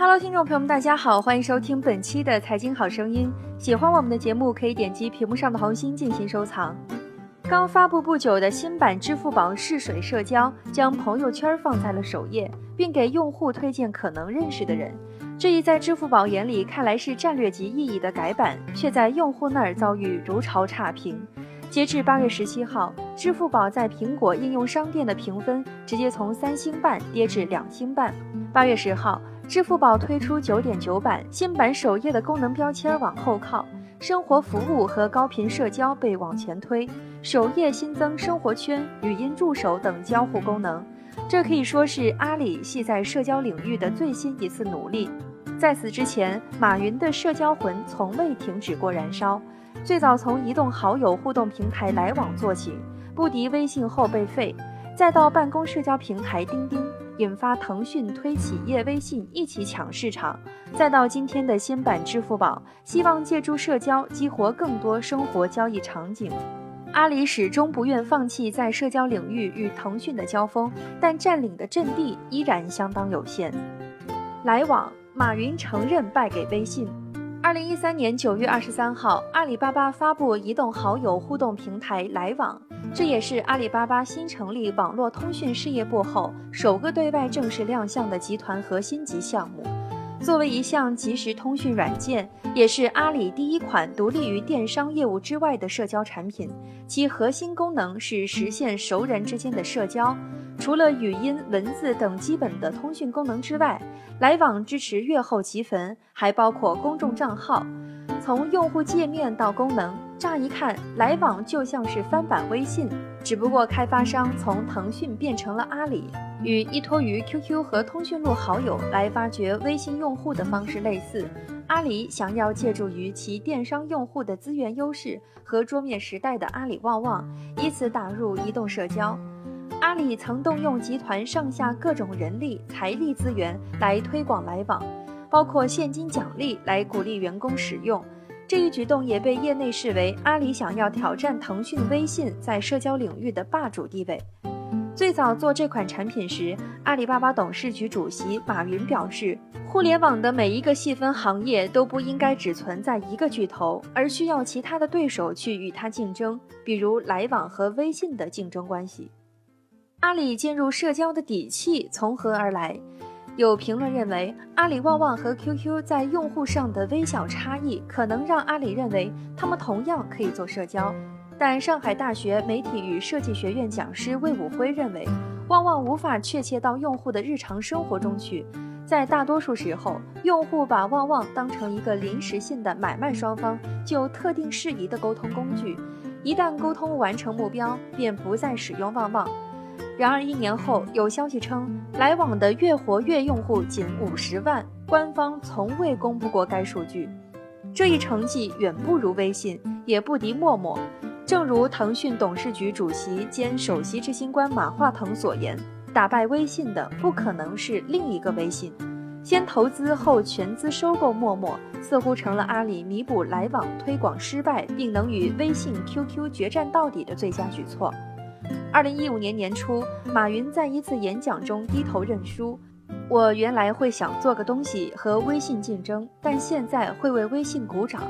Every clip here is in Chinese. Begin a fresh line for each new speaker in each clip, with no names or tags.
Hello，听众朋友们，大家好，欢迎收听本期的财经好声音。喜欢我们的节目，可以点击屏幕上的红心进行收藏。刚发布不久的新版支付宝试水社交，将朋友圈放在了首页，并给用户推荐可能认识的人。这一在支付宝眼里看来是战略级意义的改版，却在用户那儿遭遇如潮差评。截至八月十七号，支付宝在苹果应用商店的评分直接从三星半跌至两星半。八月十号，支付宝推出九点九版新版首页的功能标签往后靠，生活服务和高频社交被往前推，首页新增生活圈、语音助手等交互功能。这可以说是阿里系在社交领域的最新一次努力。在此之前，马云的社交魂从未停止过燃烧。最早从移动好友互动平台来往做起，不敌微信后被废，再到办公社交平台钉钉，引发腾讯推企业微信一起抢市场，再到今天的新版支付宝，希望借助社交激活更多生活交易场景。阿里始终不愿放弃在社交领域与腾讯的交锋，但占领的阵地依然相当有限。来往，马云承认败给微信。二零一三年九月二十三号，阿里巴巴发布移动好友互动平台来往，这也是阿里巴巴新成立网络通讯事业部后首个对外正式亮相的集团核心级项目。作为一项即时通讯软件，也是阿里第一款独立于电商业务之外的社交产品。其核心功能是实现熟人之间的社交。除了语音、文字等基本的通讯功能之外，来往支持阅后即焚，还包括公众账号。从用户界面到功能，乍一看，来往就像是翻版微信，只不过开发商从腾讯变成了阿里，与依托于 QQ 和通讯录好友来发掘微信用户的方式类似。阿里想要借助于其电商用户的资源优势和桌面时代的阿里旺旺，以此打入移动社交。阿里曾动用集团上下各种人力、财力资源来推广来往，包括现金奖励来鼓励员工使用。这一举动也被业内视为阿里想要挑战腾讯、微信在社交领域的霸主地位。最早做这款产品时，阿里巴巴董事局主席马云表示，互联网的每一个细分行业都不应该只存在一个巨头，而需要其他的对手去与它竞争，比如来往和微信的竞争关系。阿里进入社交的底气从何而来？有评论认为，阿里旺旺和 QQ 在用户上的微小差异，可能让阿里认为他们同样可以做社交。但上海大学媒体与设计学院讲师魏武辉认为，旺旺无法确切到用户的日常生活中去。在大多数时候，用户把旺旺当成一个临时性的买卖双方就特定事宜的沟通工具，一旦沟通完成目标，便不再使用旺旺。然而一年后，有消息称，来往的月活跃用户仅五十万，官方从未公布过该数据。这一成绩远不如微信，也不敌陌陌。正如腾讯董事局主席兼首席执行官马化腾所言，打败微信的不可能是另一个微信。先投资后全资收购陌陌，似乎成了阿里弥补来往推广失败，并能与微信、QQ 决战到底的最佳举措。二零一五年年初，马云在一次演讲中低头认输。我原来会想做个东西和微信竞争，但现在会为微信鼓掌。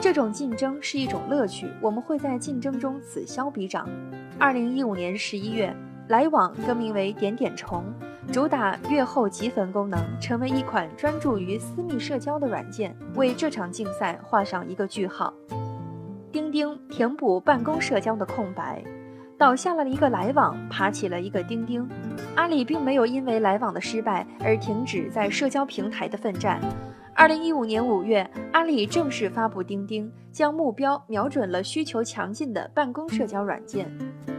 这种竞争是一种乐趣，我们会在竞争中此消彼长。二零一五年十一月，来往更名为点点虫，主打阅后即焚功能，成为一款专注于私密社交的软件，为这场竞赛画上一个句号。钉钉填补办公社交的空白。倒下了一个来往，爬起了一个钉钉。阿里并没有因为来往的失败而停止在社交平台的奋战。二零一五年五月，阿里正式发布钉钉，将目标瞄准了需求强劲的办公社交软件。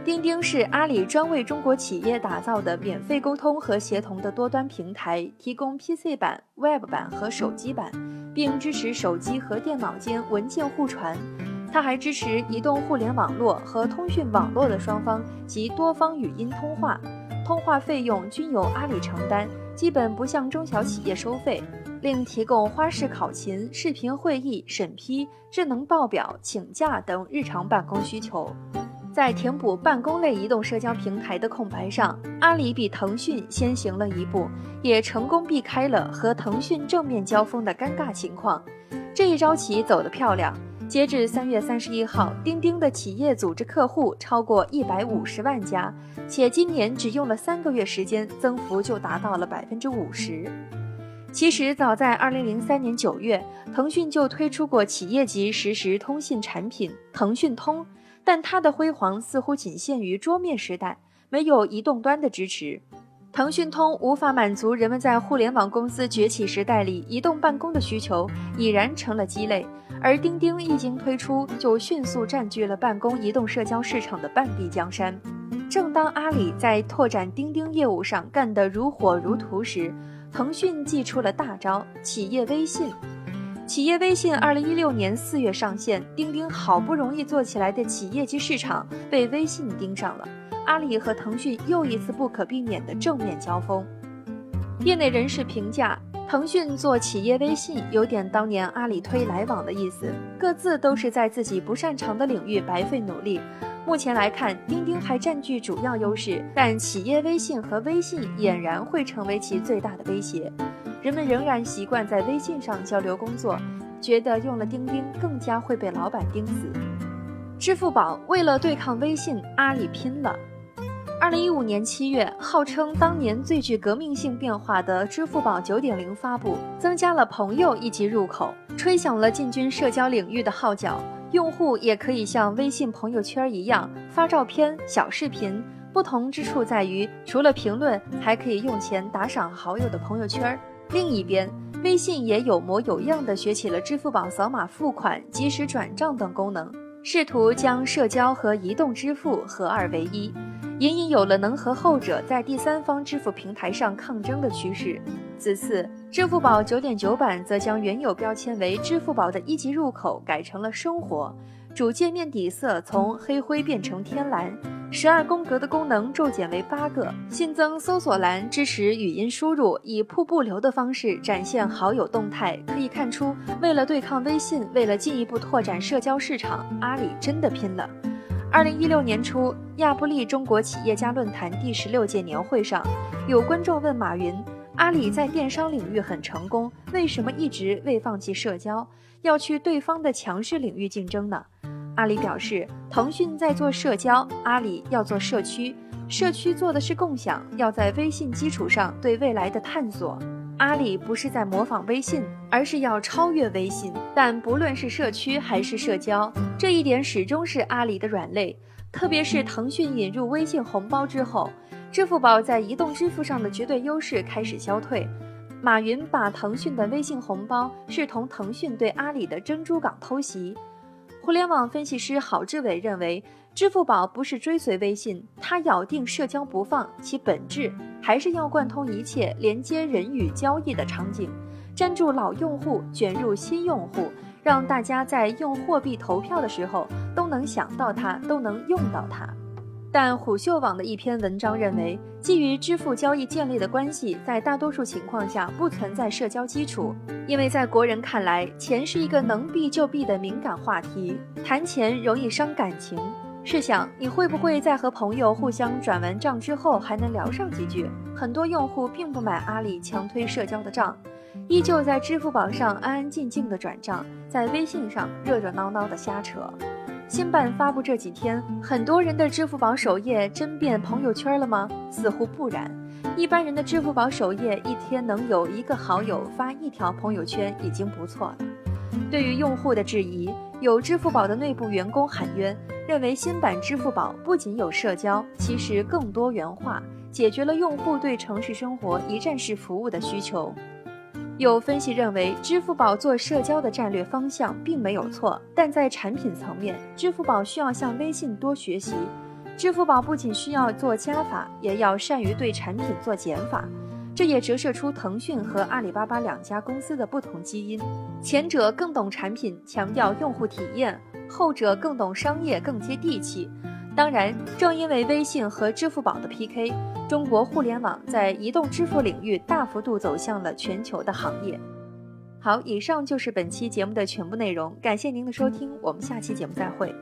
钉钉是阿里专为中国企业打造的免费沟通和协同的多端平台，提供 PC 版、Web 版和手机版，并支持手机和电脑间文件互传。它还支持移动互联网络和通讯网络的双方及多方语音通话，通话费用均由阿里承担，基本不向中小企业收费。另提供花式考勤、视频会议、审批、智能报表、请假等日常办公需求。在填补办公类移动社交平台的空白上，阿里比腾讯先行了一步，也成功避开了和腾讯正面交锋的尴尬情况。这一招棋走得漂亮。截至三月三十一号，钉钉的企业组织客户超过一百五十万家，且今年只用了三个月时间，增幅就达到了百分之五十。其实早在二零零三年九月，腾讯就推出过企业级实时通信产品腾讯通，但它的辉煌似乎仅限于桌面时代，没有移动端的支持。腾讯通无法满足人们在互联网公司崛起时代里移动办公的需求，已然成了鸡肋。而钉钉一经推出，就迅速占据了办公移动社交市场的半壁江山。正当阿里在拓展钉钉业务上干得如火如荼时，腾讯祭出了大招——企业微信。企业微信二零一六年四月上线，钉钉好不容易做起来的企业级市场被微信盯上了。阿里和腾讯又一次不可避免的正面交锋。业内人士评价，腾讯做企业微信有点当年阿里推来往的意思，各自都是在自己不擅长的领域白费努力。目前来看，钉钉还占据主要优势，但企业微信和微信俨然会成为其最大的威胁。人们仍然习惯在微信上交流工作，觉得用了钉钉更加会被老板盯死。支付宝为了对抗微信，阿里拼了。二零一五年七月，号称当年最具革命性变化的支付宝九点零发布，增加了朋友一级入口，吹响了进军社交领域的号角。用户也可以像微信朋友圈一样发照片、小视频，不同之处在于，除了评论，还可以用钱打赏好友的朋友圈。另一边，微信也有模有样的学起了支付宝扫码付款、即时转账等功能，试图将社交和移动支付合二为一。隐隐有了能和后者在第三方支付平台上抗争的趋势。此次支付宝九点九版则将原有标签为支付宝的一级入口改成了生活，主界面底色从黑灰变成天蓝，十二宫格的功能骤减为八个，新增搜索栏支持语音输入，以瀑布流的方式展现好友动态。可以看出，为了对抗微信，为了进一步拓展社交市场，阿里真的拼了。二零一六年初，亚布力中国企业家论坛第十六届年会上，有观众问马云：“阿里在电商领域很成功，为什么一直未放弃社交，要去对方的强势领域竞争呢？”阿里表示：“腾讯在做社交，阿里要做社区，社区做的是共享，要在微信基础上对未来的探索。”阿里不是在模仿微信，而是要超越微信。但不论是社区还是社交，这一点始终是阿里的软肋。特别是腾讯引入微信红包之后，支付宝在移动支付上的绝对优势开始消退。马云把腾讯的微信红包视同腾讯对阿里的珍珠港偷袭。互联网分析师郝志伟认为。支付宝不是追随微信，它咬定社交不放，其本质还是要贯通一切连接人与交易的场景，粘住老用户，卷入新用户，让大家在用货币投票的时候都能想到它，都能用到它。但虎嗅网的一篇文章认为，基于支付交易建立的关系，在大多数情况下不存在社交基础，因为在国人看来，钱是一个能避就避的敏感话题，谈钱容易伤感情。试想，你会不会在和朋友互相转完账之后还能聊上几句？很多用户并不买阿里强推社交的账，依旧在支付宝上安安静静的转账，在微信上热热闹闹的瞎扯。新版发布这几天，很多人的支付宝首页真变朋友圈了吗？似乎不然。一般人的支付宝首页一天能有一个好友发一条朋友圈已经不错了。对于用户的质疑，有支付宝的内部员工喊冤。认为新版支付宝不仅有社交，其实更多元化，解决了用户对城市生活一站式服务的需求。有分析认为，支付宝做社交的战略方向并没有错，但在产品层面，支付宝需要向微信多学习。支付宝不仅需要做加法，也要善于对产品做减法。这也折射出腾讯和阿里巴巴两家公司的不同基因，前者更懂产品，强调用户体验。后者更懂商业，更接地气。当然，正因为微信和支付宝的 PK，中国互联网在移动支付领域大幅度走向了全球的行业。好，以上就是本期节目的全部内容，感谢您的收听，我们下期节目再会。